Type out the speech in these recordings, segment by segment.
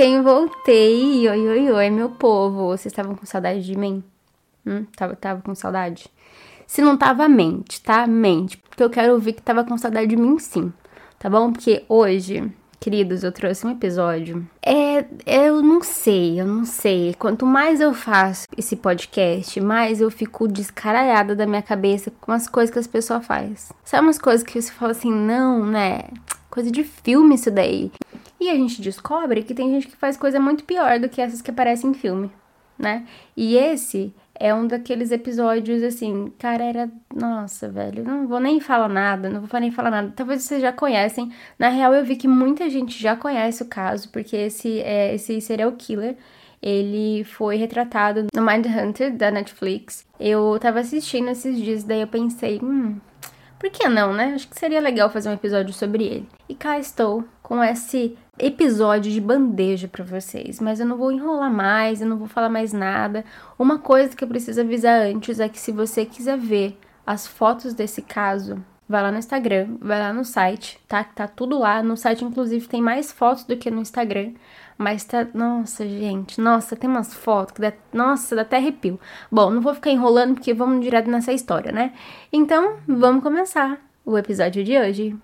quem voltei? Oi, oi, oi, meu povo. Vocês estavam com saudade de mim? Hum, tava, tava com saudade? Se não tava, mente, tá? Mente. Porque eu quero ouvir que tava com saudade de mim, sim. Tá bom? Porque hoje, queridos, eu trouxe um episódio. É, eu não sei, eu não sei. Quanto mais eu faço esse podcast, mais eu fico descaralhada da minha cabeça com as coisas que as pessoas fazem. Sabe umas coisas que você fala assim, não, né? Coisa de filme isso daí. E a gente descobre que tem gente que faz coisa muito pior do que essas que aparecem em filme, né? E esse é um daqueles episódios assim, cara, era. Nossa, velho, não vou nem falar nada, não vou nem falar nada. Talvez vocês já conhecem. Na real, eu vi que muita gente já conhece o caso, porque esse, é, esse serial killer. Ele foi retratado no Mindhunter da Netflix. Eu tava assistindo esses dias, daí eu pensei, hum, por que não, né? Acho que seria legal fazer um episódio sobre ele. E cá estou com esse episódio de bandeja para vocês, mas eu não vou enrolar mais, eu não vou falar mais nada. Uma coisa que eu preciso avisar antes é que se você quiser ver as fotos desse caso, vai lá no Instagram, vai lá no site, tá? Tá tudo lá. No site, inclusive, tem mais fotos do que no Instagram. Mas tá. Nossa, gente. Nossa, tem umas fotos que dá. Nossa, dá até arrepio. Bom, não vou ficar enrolando porque vamos direto nessa história, né? Então, vamos começar o episódio de hoje.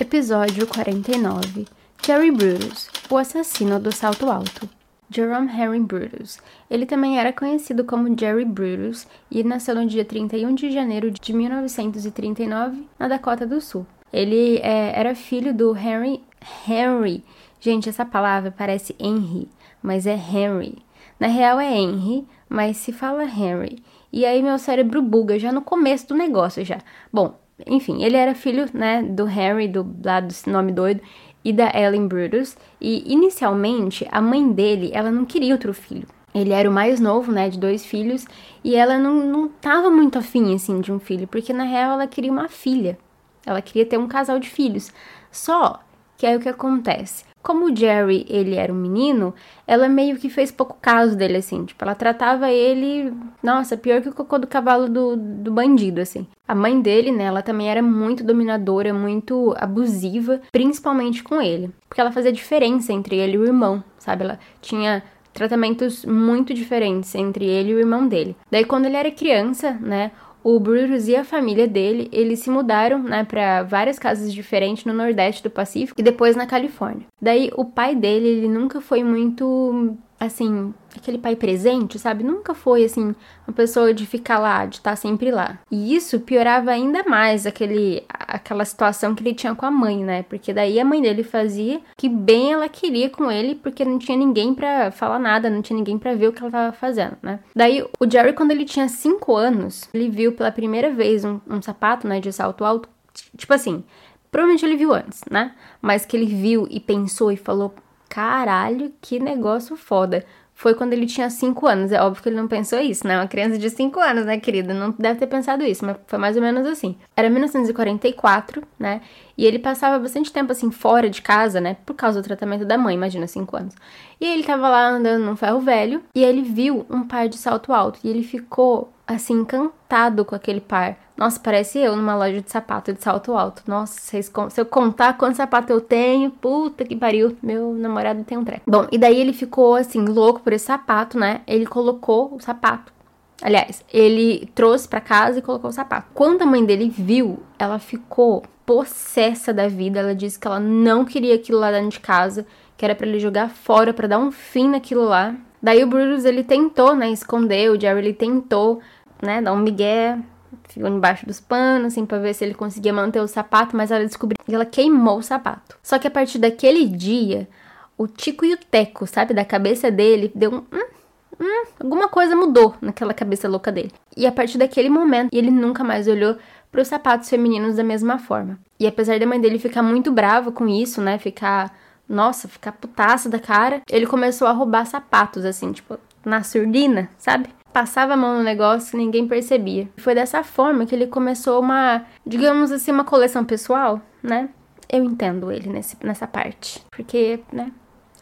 Episódio 49 Jerry Brutus, o assassino do salto alto. Jerome Henry Brutus. Ele também era conhecido como Jerry Brutus e nasceu no dia 31 de janeiro de 1939 na Dakota do Sul. Ele é, era filho do Henry. Henry. Gente, essa palavra parece Henry, mas é Henry. Na real é Henry, mas se fala Henry. E aí meu cérebro buga já no começo do negócio já. Bom, enfim, ele era filho, né, do Henry, do lado desse nome doido, e da Ellen Brutus, e inicialmente a mãe dele, ela não queria outro filho. Ele era o mais novo, né, de dois filhos, e ela não, não tava muito afim, assim, de um filho, porque na real ela queria uma filha. Ela queria ter um casal de filhos. Só que aí o que acontece? Como o Jerry, ele era um menino, ela meio que fez pouco caso dele, assim. Tipo, ela tratava ele, nossa, pior que o cocô do cavalo do, do bandido, assim. A mãe dele, né, ela também era muito dominadora, muito abusiva, principalmente com ele. Porque ela fazia diferença entre ele e o irmão, sabe? Ela tinha tratamentos muito diferentes entre ele e o irmão dele. Daí, quando ele era criança, né, o Brutus e a família dele, eles se mudaram, né, para várias casas diferentes no Nordeste do Pacífico e depois na Califórnia. Daí o pai dele, ele nunca foi muito assim, aquele pai presente, sabe? Nunca foi assim uma pessoa de ficar lá, de estar sempre lá. E isso piorava ainda mais aquele aquela situação que ele tinha com a mãe, né? Porque daí a mãe dele fazia que bem ela queria com ele, porque não tinha ninguém para falar nada, não tinha ninguém para ver o que ela tava fazendo, né? Daí o Jerry quando ele tinha 5 anos, ele viu pela primeira vez um, um sapato, né, de salto alto, tipo assim, provavelmente ele viu antes, né? Mas que ele viu e pensou e falou caralho, que negócio foda. Foi quando ele tinha 5 anos. É óbvio que ele não pensou isso, né? Uma criança de 5 anos, né, querida? Não deve ter pensado isso, mas foi mais ou menos assim. Era 1944, né? E ele passava bastante tempo, assim, fora de casa, né? Por causa do tratamento da mãe, imagina, 5 anos. E ele tava lá andando num ferro velho e ele viu um par de salto alto. E ele ficou, assim, encantado com aquele par. Nossa, parece eu numa loja de sapato de salto alto. Nossa, se eu contar quanto sapato eu tenho, puta que pariu, meu namorado tem um treco. Bom, e daí ele ficou assim, louco por esse sapato, né? Ele colocou o sapato. Aliás, ele trouxe para casa e colocou o sapato. Quando a mãe dele viu, ela ficou possessa da vida. Ela disse que ela não queria aquilo lá dentro de casa, que era para ele jogar fora para dar um fim naquilo lá. Daí o Brutus ele tentou, né, esconder, o Jerry ele tentou, né, dar um migué, ficou embaixo dos panos, assim, pra ver se ele conseguia manter o sapato, mas ela descobriu que ela queimou o sapato. Só que a partir daquele dia, o Tico e o Teco, sabe, da cabeça dele, deu um. Hum, hum, alguma coisa mudou naquela cabeça louca dele. E a partir daquele momento, ele nunca mais olhou para os sapatos femininos da mesma forma. E apesar da mãe dele ficar muito brava com isso, né, ficar, nossa, ficar putaça da cara, ele começou a roubar sapatos assim, tipo, na surdina, sabe? Passava a mão no negócio e ninguém percebia. Foi dessa forma que ele começou uma, digamos assim, uma coleção pessoal, né? Eu entendo ele nesse, nessa parte. Porque, né?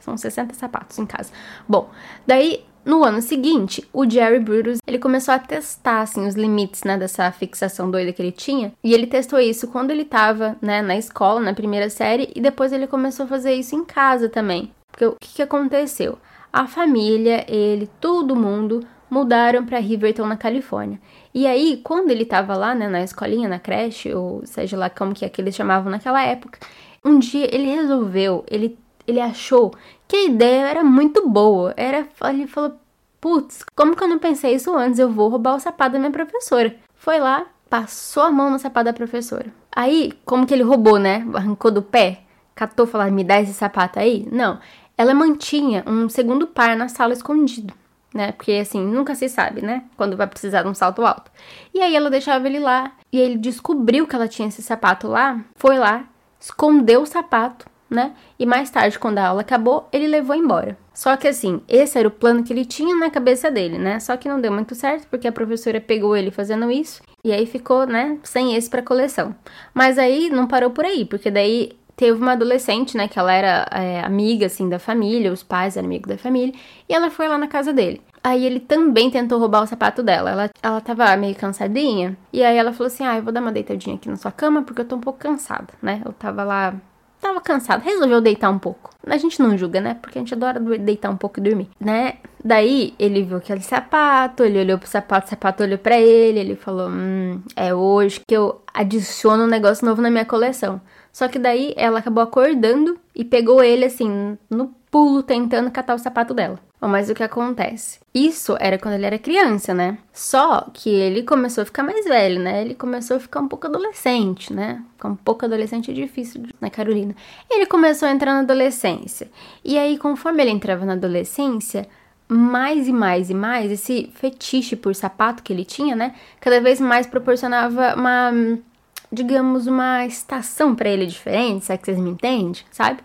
São 60 sapatos em casa. Bom, daí no ano seguinte, o Jerry Brutus, ele começou a testar, assim, os limites, né, dessa fixação doida que ele tinha. E ele testou isso quando ele tava, né, na escola, na primeira série, e depois ele começou a fazer isso em casa também. Porque o que, que aconteceu? A família, ele, todo mundo mudaram para Riverton, na Califórnia. E aí, quando ele tava lá, né, na escolinha, na creche, ou seja lá como que é que eles chamavam naquela época, um dia ele resolveu, ele, ele achou que a ideia era muito boa. Era, ele falou, putz, como que eu não pensei isso antes? Eu vou roubar o sapato da minha professora. Foi lá, passou a mão no sapato da professora. Aí, como que ele roubou, né? Arrancou do pé, catou, falou, me dá esse sapato aí? Não, ela mantinha um segundo par na sala escondido né? Porque assim, nunca se sabe, né? Quando vai precisar de um salto alto. E aí ela deixava ele lá, e ele descobriu que ela tinha esse sapato lá, foi lá, escondeu o sapato, né? E mais tarde, quando a aula acabou, ele levou embora. Só que assim, esse era o plano que ele tinha na cabeça dele, né? Só que não deu muito certo, porque a professora pegou ele fazendo isso, e aí ficou, né, sem esse para coleção. Mas aí não parou por aí, porque daí teve uma adolescente, né, que ela era é, amiga, assim, da família, os pais eram amigos da família, e ela foi lá na casa dele. Aí ele também tentou roubar o sapato dela. Ela, ela tava meio cansadinha. E aí ela falou assim: Ah, eu vou dar uma deitadinha aqui na sua cama porque eu tô um pouco cansada, né? Eu tava lá. Tava cansada, resolveu deitar um pouco. A gente não julga, né? Porque a gente adora deitar um pouco e dormir, né? Daí ele viu aquele sapato, ele olhou pro sapato, o sapato olhou para ele, ele falou: Hum, é hoje que eu adiciono um negócio novo na minha coleção. Só que daí ela acabou acordando e pegou ele assim, no pulo, tentando catar o sapato dela. Mas o que acontece? Isso era quando ele era criança, né? Só que ele começou a ficar mais velho, né? Ele começou a ficar um pouco adolescente, né? Ficar um pouco adolescente é difícil, né, Carolina? Ele começou a entrar na adolescência. E aí, conforme ele entrava na adolescência, mais e mais e mais, esse fetiche por sapato que ele tinha, né? Cada vez mais proporcionava uma digamos, uma estação para ele diferente, sabe que vocês me entendem, sabe?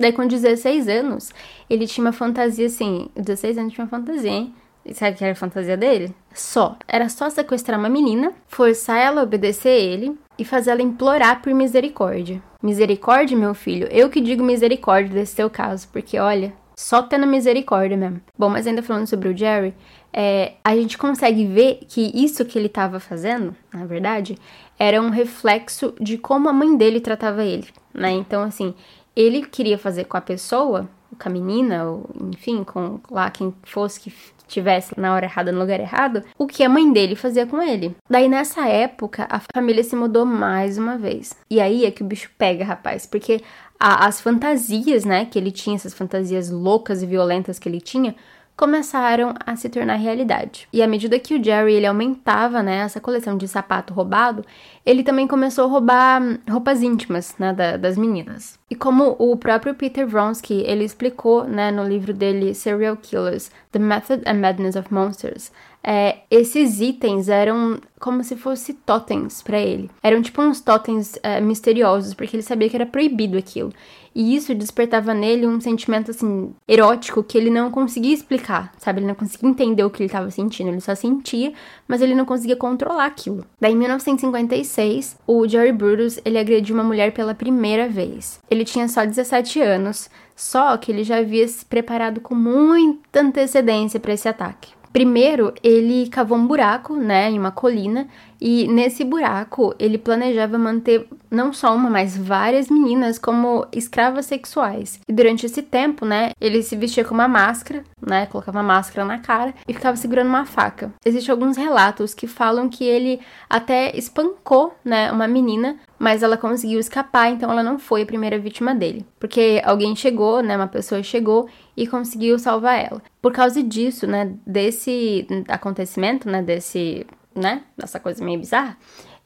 Daí com 16 anos, ele tinha uma fantasia assim, 16 anos tinha uma fantasia, hein? E sabe que era a fantasia dele? Só. Era só sequestrar uma menina, forçar ela a obedecer ele e fazer ela implorar por misericórdia. Misericórdia, meu filho? Eu que digo misericórdia desse seu caso, porque olha, só tendo misericórdia mesmo. Bom, mas ainda falando sobre o Jerry, é, a gente consegue ver que isso que ele estava fazendo, na verdade, era um reflexo de como a mãe dele tratava ele, né? Então, assim, ele queria fazer com a pessoa, com a menina, ou enfim, com lá quem fosse que tivesse na hora errada, no lugar errado, o que a mãe dele fazia com ele. Daí nessa época, a família se mudou mais uma vez. E aí é que o bicho pega, rapaz, porque a, as fantasias, né, que ele tinha, essas fantasias loucas e violentas que ele tinha, começaram a se tornar realidade. E à medida que o Jerry ele aumentava, né, essa coleção de sapato roubado, ele também começou a roubar hum, roupas íntimas, né, da, das meninas. E como o próprio Peter Vronsky, ele explicou, né, no livro dele Serial Killers: The Method and Madness of Monsters, é, esses itens eram como se fossem totens para ele. Eram tipo uns totens é, misteriosos, porque ele sabia que era proibido aquilo. E isso despertava nele um sentimento assim erótico que ele não conseguia explicar, sabe? Ele não conseguia entender o que ele estava sentindo, ele só sentia, mas ele não conseguia controlar aquilo. Daí em 1956, o Jerry Brutus, ele agrediu uma mulher pela primeira vez. Ele tinha só 17 anos, só que ele já havia se preparado com muita antecedência para esse ataque. Primeiro, ele cavou um buraco, né, em uma colina, e nesse buraco ele planejava manter não só uma, mas várias meninas como escravas sexuais. E durante esse tempo, né, ele se vestia com uma máscara, né, colocava uma máscara na cara e ficava segurando uma faca. Existem alguns relatos que falam que ele até espancou, né, uma menina, mas ela conseguiu escapar, então ela não foi a primeira vítima dele, porque alguém chegou, né, uma pessoa chegou e conseguiu salvar ela. Por causa disso, né, desse acontecimento, né, desse, né, coisa meio bizarra,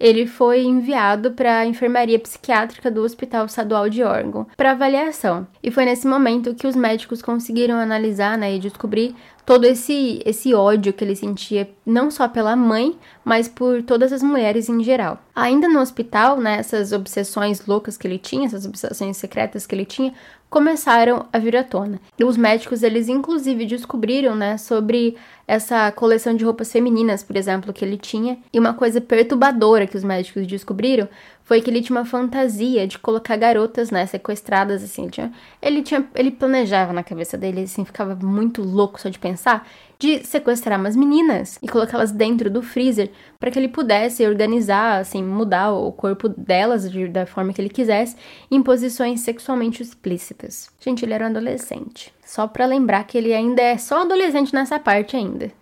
ele foi enviado para a enfermaria psiquiátrica do Hospital Estadual de Oregon para avaliação. E foi nesse momento que os médicos conseguiram analisar né, e descobrir todo esse esse ódio que ele sentia não só pela mãe, mas por todas as mulheres em geral. Ainda no hospital, né, essas obsessões loucas que ele tinha, essas obsessões secretas que ele tinha, começaram a vir à tona. Os médicos, eles inclusive descobriram, né, sobre essa coleção de roupas femininas, por exemplo, que ele tinha. E uma coisa perturbadora que os médicos descobriram foi que ele tinha uma fantasia de colocar garotas, né, sequestradas, assim. Ele, tinha, ele, tinha, ele planejava na cabeça dele, assim, ficava muito louco só de pensar, de sequestrar umas meninas e colocá-las dentro do freezer para que ele pudesse organizar, assim, mudar o corpo delas de, da forma que ele quisesse em posições sexualmente explícitas. Gente, ele era um adolescente. Só para lembrar que ele ainda é só adolescente nessa parte ainda.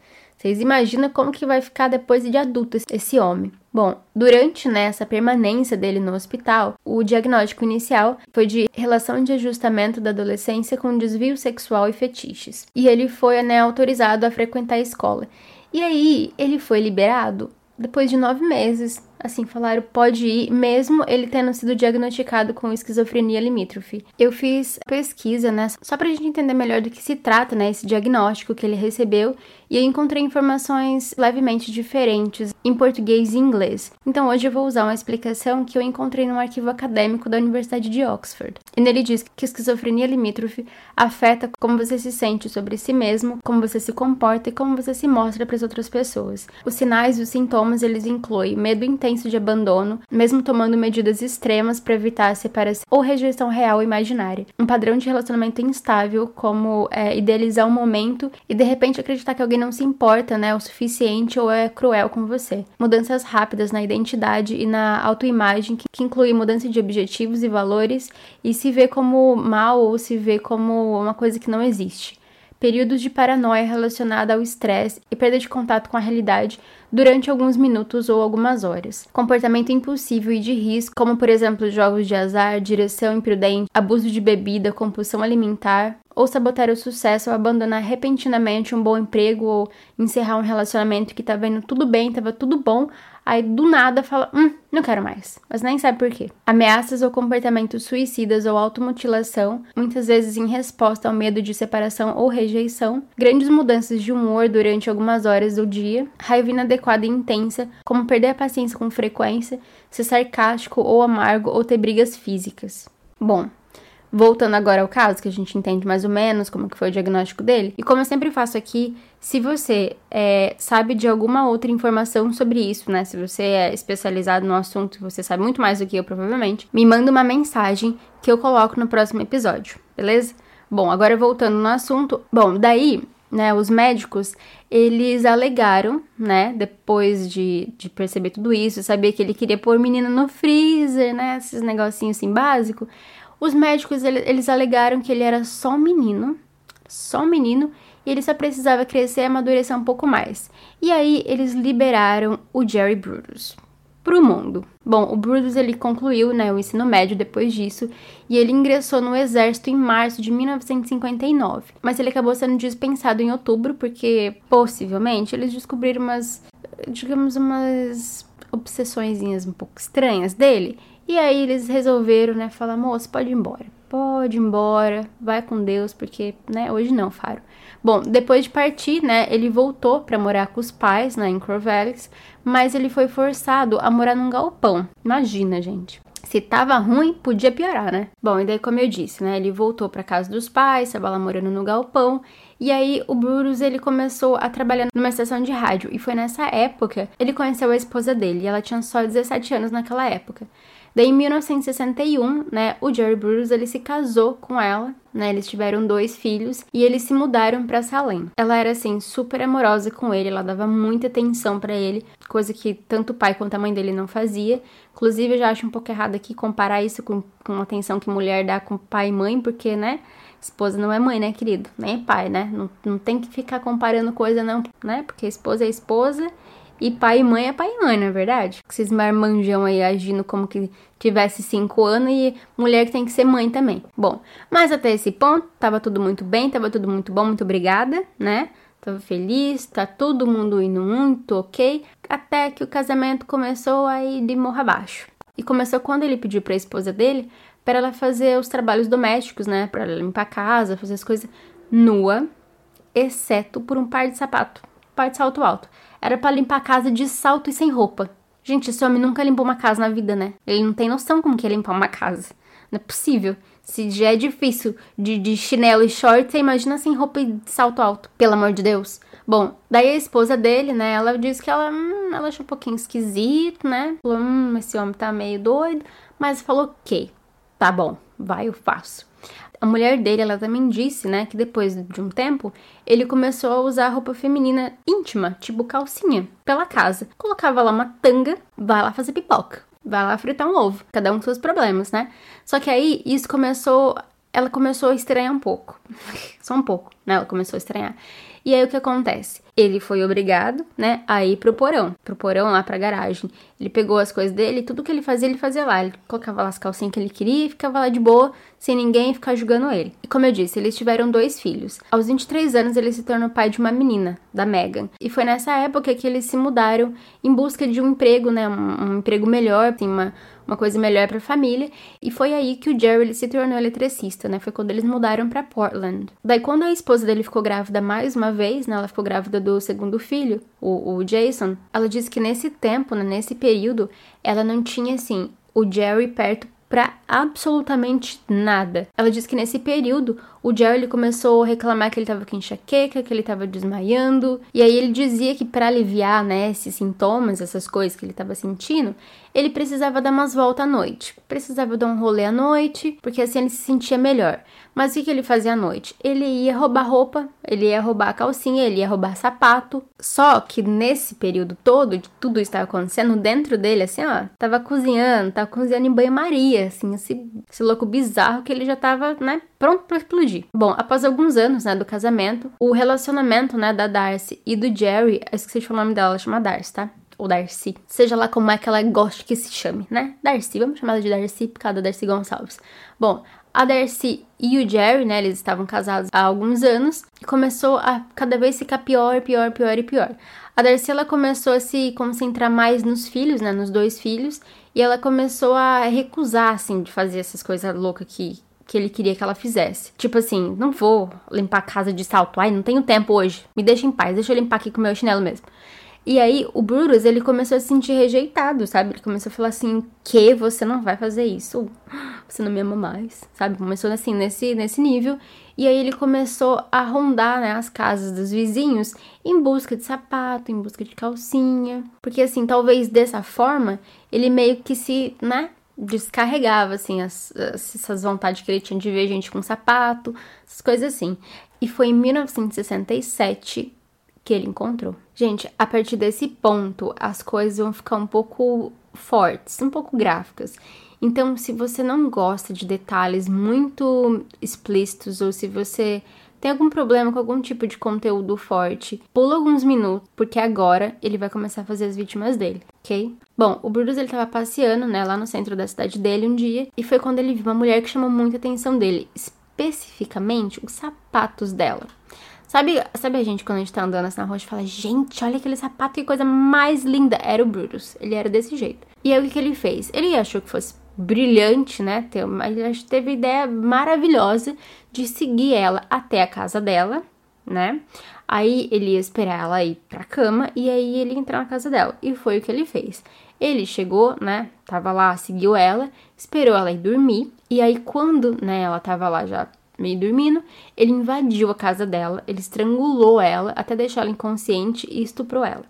Vocês imaginam como que vai ficar depois de adulto esse homem? Bom, durante né, essa permanência dele no hospital, o diagnóstico inicial foi de relação de ajustamento da adolescência com desvio sexual e fetiches. E ele foi né, autorizado a frequentar a escola. E aí, ele foi liberado depois de nove meses Assim, falaram, pode ir, mesmo ele tendo sido diagnosticado com esquizofrenia limítrofe. Eu fiz pesquisa, né, só pra gente entender melhor do que se trata, né, esse diagnóstico que ele recebeu, e eu encontrei informações levemente diferentes em português e inglês. Então hoje eu vou usar uma explicação que eu encontrei num arquivo acadêmico da Universidade de Oxford. E nele diz que esquizofrenia limítrofe afeta como você se sente sobre si mesmo, como você se comporta e como você se mostra para as outras pessoas. Os sinais e os sintomas, eles incluem medo intenso senso de abandono, mesmo tomando medidas extremas para evitar a separação ou rejeição real ou imaginária. Um padrão de relacionamento instável, como é, idealizar um momento e de repente acreditar que alguém não se importa, né, o suficiente ou é cruel com você. Mudanças rápidas na identidade e na autoimagem, que, que inclui mudança de objetivos e valores e se vê como mal ou se vê como uma coisa que não existe períodos de paranoia relacionada ao estresse e perda de contato com a realidade durante alguns minutos ou algumas horas. Comportamento impulsivo e de risco, como por exemplo jogos de azar, direção imprudente, abuso de bebida, compulsão alimentar, ou sabotar o sucesso ou abandonar repentinamente um bom emprego ou encerrar um relacionamento que estava indo tudo bem, estava tudo bom, aí do nada fala, hum, não quero mais, mas nem sabe por quê. Ameaças ou comportamentos suicidas ou automutilação, muitas vezes em resposta ao medo de separação ou rejeição, grandes mudanças de humor durante algumas horas do dia, raiva inadequada e intensa, como perder a paciência com frequência, ser sarcástico ou amargo ou ter brigas físicas. Bom, Voltando agora ao caso, que a gente entende mais ou menos como que foi o diagnóstico dele. E como eu sempre faço aqui, se você é, sabe de alguma outra informação sobre isso, né? Se você é especializado no assunto, você sabe muito mais do que eu, provavelmente, me manda uma mensagem que eu coloco no próximo episódio, beleza? Bom, agora voltando no assunto. Bom, daí, né, os médicos, eles alegaram, né, depois de, de perceber tudo isso, saber que ele queria pôr o menino no freezer, né, esses negocinhos assim básicos os médicos eles alegaram que ele era só um menino, só um menino, e ele só precisava crescer e amadurecer um pouco mais. E aí eles liberaram o Jerry Brutus para o mundo. Bom, o Brutus ele concluiu né, o ensino médio depois disso e ele ingressou no exército em março de 1959. Mas ele acabou sendo dispensado em outubro porque possivelmente eles descobriram umas, digamos, umas obsessõezinhas um pouco estranhas dele e aí eles resolveram, né, falar, moço, pode ir embora. Pode ir embora, vai com Deus, porque, né, hoje não, Faro. Bom, depois de partir, né, ele voltou para morar com os pais, né, em Corvallis, mas ele foi forçado a morar num galpão. Imagina, gente. Se tava ruim, podia piorar, né? Bom, e daí, como eu disse, né? Ele voltou para casa dos pais, estava lá morando no galpão. E aí, o Brutus, ele começou a trabalhar numa estação de rádio. E foi nessa época ele conheceu a esposa dele. E ela tinha só 17 anos naquela época. Daí, em 1961, né, o Jerry Bruce ele se casou com ela, né? Eles tiveram dois filhos e eles se mudaram para Salem. Ela era assim super amorosa com ele, ela dava muita atenção para ele, coisa que tanto o pai quanto a mãe dele não fazia. Inclusive, eu já acho um pouco errado aqui comparar isso com, com a atenção que mulher dá com pai e mãe, porque, né? Esposa não é mãe, né, querido? Nem é pai, né? Não, não tem que ficar comparando coisa, não, né? Porque esposa é esposa e pai e mãe é pai e mãe, não é verdade? Esses marmanjão aí agindo como que tivesse cinco anos e mulher que tem que ser mãe também. Bom, mas até esse ponto, tava tudo muito bem, tava tudo muito bom, muito obrigada, né? Tava feliz, tá todo mundo indo muito ok, até que o casamento começou a ir de morro abaixo. E começou quando ele pediu pra esposa dele para ela fazer os trabalhos domésticos, né? Para limpar a casa, fazer as coisas nua, exceto por um par de sapato, par de salto alto. Era para limpar a casa de salto e sem roupa. Gente, esse homem nunca limpou uma casa na vida, né? Ele não tem noção como que é limpar uma casa. Não é possível. Se já é difícil de, de chinelo e short, você imagina sem roupa e salto alto. Pelo amor de Deus. Bom, daí a esposa dele, né, ela disse que ela, hum, ela achou um pouquinho esquisito, né? Falou, hum, esse homem tá meio doido. Mas falou, ok, tá bom, vai, eu faço. A mulher dele, ela também disse, né, que depois de um tempo, ele começou a usar roupa feminina íntima, tipo calcinha, pela casa. Colocava lá uma tanga, vai lá fazer pipoca, vai lá fritar um ovo, cada um com seus problemas, né? Só que aí isso começou, ela começou a estranhar um pouco, só um pouco, né? Ela começou a estranhar. E aí o que acontece? Ele foi obrigado, né, a ir pro porão, pro porão lá pra garagem. Ele pegou as coisas dele, tudo que ele fazia, ele fazia lá. Ele colocava lá as calcinhas que ele queria e ficava lá de boa, sem ninguém ficar julgando ele. E como eu disse, eles tiveram dois filhos. Aos 23 anos, ele se tornou pai de uma menina, da Megan. E foi nessa época que eles se mudaram em busca de um emprego, né, um, um emprego melhor, assim, uma uma coisa melhor para a família, e foi aí que o Jerry se tornou eletricista, né? Foi quando eles mudaram para Portland. Daí quando a esposa dele ficou grávida mais uma vez, né? Ela ficou grávida do segundo filho, o, o Jason. Ela disse que nesse tempo, né, nesse período, ela não tinha assim o Jerry perto para absolutamente nada. Ela diz que nesse período o Jerry começou a reclamar que ele tava com enxaqueca, que ele tava desmaiando, e aí ele dizia que para aliviar, né, esses sintomas, essas coisas que ele tava sentindo, ele precisava dar umas voltas à noite. Precisava dar um rolê à noite, porque assim ele se sentia melhor. Mas o que, que ele fazia à noite? Ele ia roubar roupa, ele ia roubar calcinha, ele ia roubar sapato. Só que nesse período todo, de tudo estava acontecendo, dentro dele, assim, ó, tava cozinhando, tava cozinhando em banho-maria, assim, esse, esse louco bizarro que ele já tava, né, pronto para explodir. Bom, após alguns anos, né, do casamento, o relacionamento, né, da Darcy e do Jerry, esqueci o nome dela, ela chama Darcy, tá? ou Darcy, seja lá como é que ela goste que se chame, né? Darcy, vamos chamar ela de Darcy por causa da Darcy Gonçalves. Bom, a Darcy e o Jerry, né, eles estavam casados há alguns anos e começou a cada vez ficar pior, pior, pior e pior. A Darcy ela começou a se concentrar mais nos filhos, né, nos dois filhos, e ela começou a recusar assim de fazer essas coisas loucas que que ele queria que ela fizesse. Tipo assim, não vou limpar a casa de salto. Ai, não tenho tempo hoje. Me deixa em paz. Deixa eu limpar aqui com o meu chinelo mesmo. E aí o Brutus, ele começou a se sentir rejeitado, sabe? Ele começou a falar assim, que você não vai fazer isso, você não me ama mais, sabe? Começou assim, nesse, nesse nível. E aí ele começou a rondar, né, as casas dos vizinhos em busca de sapato, em busca de calcinha. Porque assim, talvez dessa forma, ele meio que se, né, descarregava, assim, as, as, essas vontades que ele tinha de ver gente com sapato, essas coisas assim. E foi em 1967 que ele encontrou. Gente, a partir desse ponto, as coisas vão ficar um pouco fortes, um pouco gráficas. Então, se você não gosta de detalhes muito explícitos ou se você tem algum problema com algum tipo de conteúdo forte, pula alguns minutos, porque agora ele vai começar a fazer as vítimas dele, ok? Bom, o Brutus ele tava passeando, né, lá no centro da cidade dele um dia, e foi quando ele viu uma mulher que chamou muita atenção dele, especificamente os sapatos dela. Sabe, sabe a gente quando a gente tá andando assim na rua e fala, gente, olha aquele sapato, que coisa mais linda. Era o Brutus. Ele era desse jeito. E aí o que, que ele fez? Ele achou que fosse brilhante, né? Ele teve a ideia maravilhosa de seguir ela até a casa dela, né? Aí ele ia esperar ela ir pra cama e aí ele entrar na casa dela. E foi o que ele fez. Ele chegou, né? Tava lá, seguiu ela, esperou ela ir dormir. E aí, quando, né, ela tava lá já meio dormindo, ele invadiu a casa dela, ele estrangulou ela até deixá-la inconsciente e estuprou ela.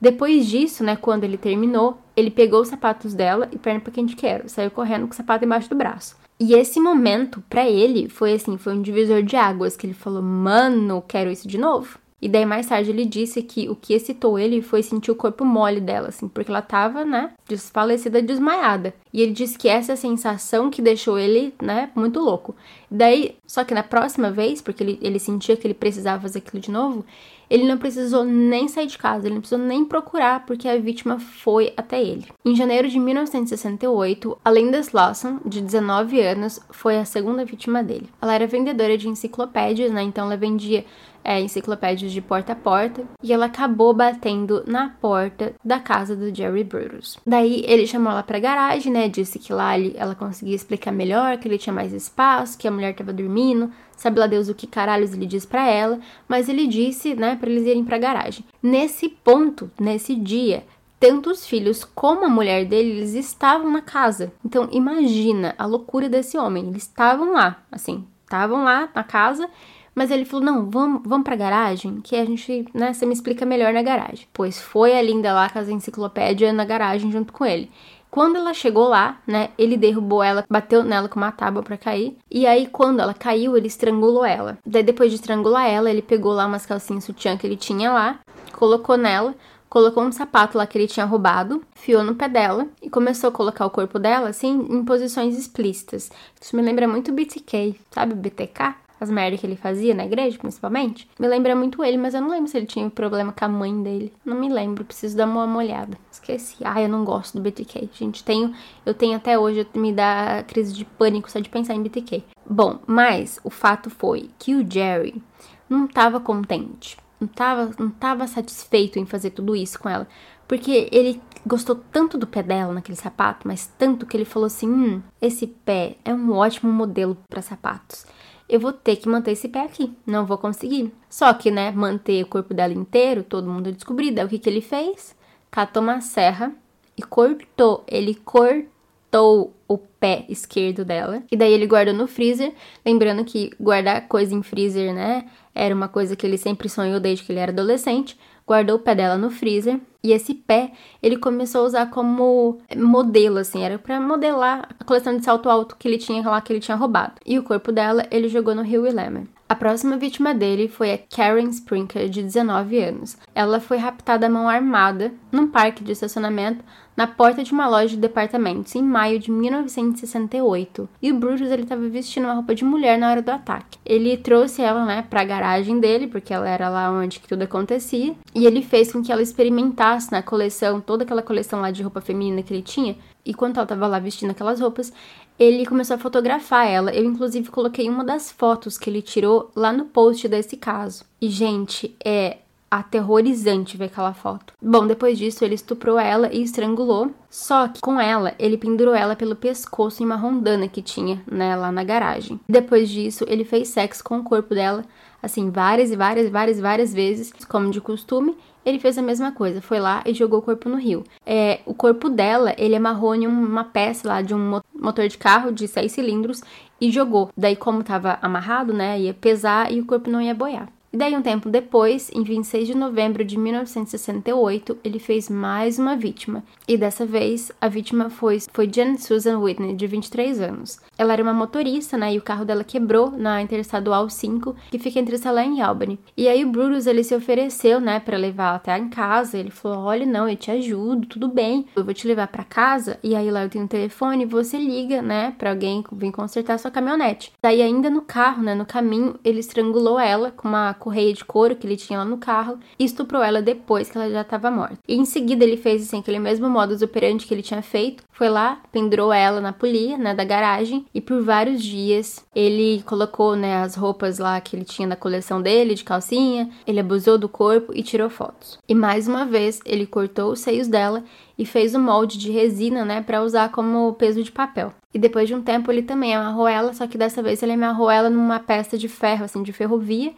Depois disso, né, quando ele terminou, ele pegou os sapatos dela e perna pra quente quero, saiu correndo com o sapato embaixo do braço. E esse momento, para ele, foi assim, foi um divisor de águas, que ele falou, mano, quero isso de novo. E daí mais tarde ele disse que o que excitou ele foi sentir o corpo mole dela, assim, porque ela tava, né, desfalecida, desmaiada. E ele disse que essa sensação que deixou ele, né, muito louco. Daí, só que na próxima vez, porque ele, ele sentia que ele precisava fazer aquilo de novo, ele não precisou nem sair de casa, ele não precisou nem procurar, porque a vítima foi até ele. Em janeiro de 1968, a Linda Lawson, de 19 anos, foi a segunda vítima dele. Ela era vendedora de enciclopédias, né? Então ela vendia é, enciclopédias de porta a porta e ela acabou batendo na porta da casa do Jerry Brutus. Daí ele chamou ela pra garagem, né? Disse que lá ela conseguia explicar melhor, que ele tinha mais espaço, que a mulher tava dormindo, sabe lá Deus o que caralhos ele disse para ela, mas ele disse, né, para eles irem pra garagem. Nesse ponto, nesse dia, tanto os filhos como a mulher dele, eles estavam na casa. Então, imagina a loucura desse homem. Eles estavam lá, assim, estavam lá na casa mas ele falou: não, vamos, vamos pra garagem, que a gente, né, você me explica melhor na garagem. Pois foi a Linda lá com as enciclopédias na garagem junto com ele. Quando ela chegou lá, né, ele derrubou ela, bateu nela com uma tábua para cair. E aí, quando ela caiu, ele estrangulou ela. Daí, depois de estrangular ela, ele pegou lá umas calcinhas sutiã que ele tinha lá, colocou nela, colocou um sapato lá que ele tinha roubado, fiou no pé dela e começou a colocar o corpo dela, assim, em posições explícitas. Isso me lembra muito BTK, sabe BTK? As merdas que ele fazia na igreja, principalmente, me lembra muito ele, mas eu não lembro se ele tinha problema com a mãe dele. Não me lembro, preciso dar uma olhada. Esqueci. Ai, eu não gosto do BTK. Gente, tenho, eu tenho até hoje, me dá crise de pânico só de pensar em BTK. Bom, mas o fato foi que o Jerry não tava contente. Não tava, não tava satisfeito em fazer tudo isso com ela. Porque ele gostou tanto do pé dela naquele sapato, mas tanto que ele falou assim: hum, esse pé é um ótimo modelo para sapatos eu vou ter que manter esse pé aqui, não vou conseguir. Só que, né, manter o corpo dela inteiro, todo mundo descobriu. Daí o que, que ele fez? Catou uma serra e cortou. Ele cortou o pé esquerdo dela. E daí ele guardou no freezer. Lembrando que guardar coisa em freezer, né, era uma coisa que ele sempre sonhou desde que ele era adolescente guardou o pé dela no freezer e esse pé ele começou a usar como modelo, assim, era para modelar a coleção de salto alto que ele tinha lá que ele tinha roubado. E o corpo dela ele jogou no rio Willamette. A próxima vítima dele foi a Karen Sprinker, de 19 anos. Ela foi raptada à mão armada num parque de estacionamento na porta de uma loja de departamentos em maio de 1968. E o Brutus ele estava vestindo uma roupa de mulher na hora do ataque. Ele trouxe ela, né, para a garagem dele, porque ela era lá onde que tudo acontecia, e ele fez com que ela experimentasse na coleção, toda aquela coleção lá de roupa feminina que ele tinha. E quando ela estava lá vestindo aquelas roupas, ele começou a fotografar ela. Eu, inclusive, coloquei uma das fotos que ele tirou lá no post desse caso. E, gente, é aterrorizante ver aquela foto. Bom, depois disso, ele estuprou ela e estrangulou. Só que com ela, ele pendurou ela pelo pescoço em uma rondana que tinha né, lá na garagem. Depois disso, ele fez sexo com o corpo dela, assim, várias e várias e várias várias vezes, como de costume, ele fez a mesma coisa, foi lá e jogou o corpo no rio. É, o corpo dela, ele amarrou em uma peça lá de um motor de carro de seis cilindros e jogou. Daí, como tava amarrado, né, ia pesar e o corpo não ia boiar. E daí, um tempo depois, em 26 de novembro de 1968, ele fez mais uma vítima. E dessa vez, a vítima foi, foi Jen Susan Whitney, de 23 anos. Ela era uma motorista, né? E o carro dela quebrou na Interestadual 5, que fica entre Salem e Albany. E aí o Brutus, ele se ofereceu, né, para levar até em casa. Ele falou: Olha, não, eu te ajudo, tudo bem. Eu vou te levar para casa. E aí lá eu tenho um telefone, você liga, né, para alguém vir consertar sua caminhonete. Daí, ainda no carro, né, no caminho, ele estrangulou ela com uma correia de couro que ele tinha lá no carro e estuprou ela depois que ela já estava morta. E em seguida ele fez assim aquele mesmo modus operandi que ele tinha feito, foi lá, pendurou ela na polia, né, da garagem e por vários dias ele colocou, né, as roupas lá que ele tinha na coleção dele de calcinha, ele abusou do corpo e tirou fotos. E mais uma vez ele cortou os seios dela e fez um molde de resina, né, para usar como peso de papel. E depois de um tempo ele também amarrou ela, só que dessa vez ele amarrou ela numa peça de ferro, assim, de ferrovia,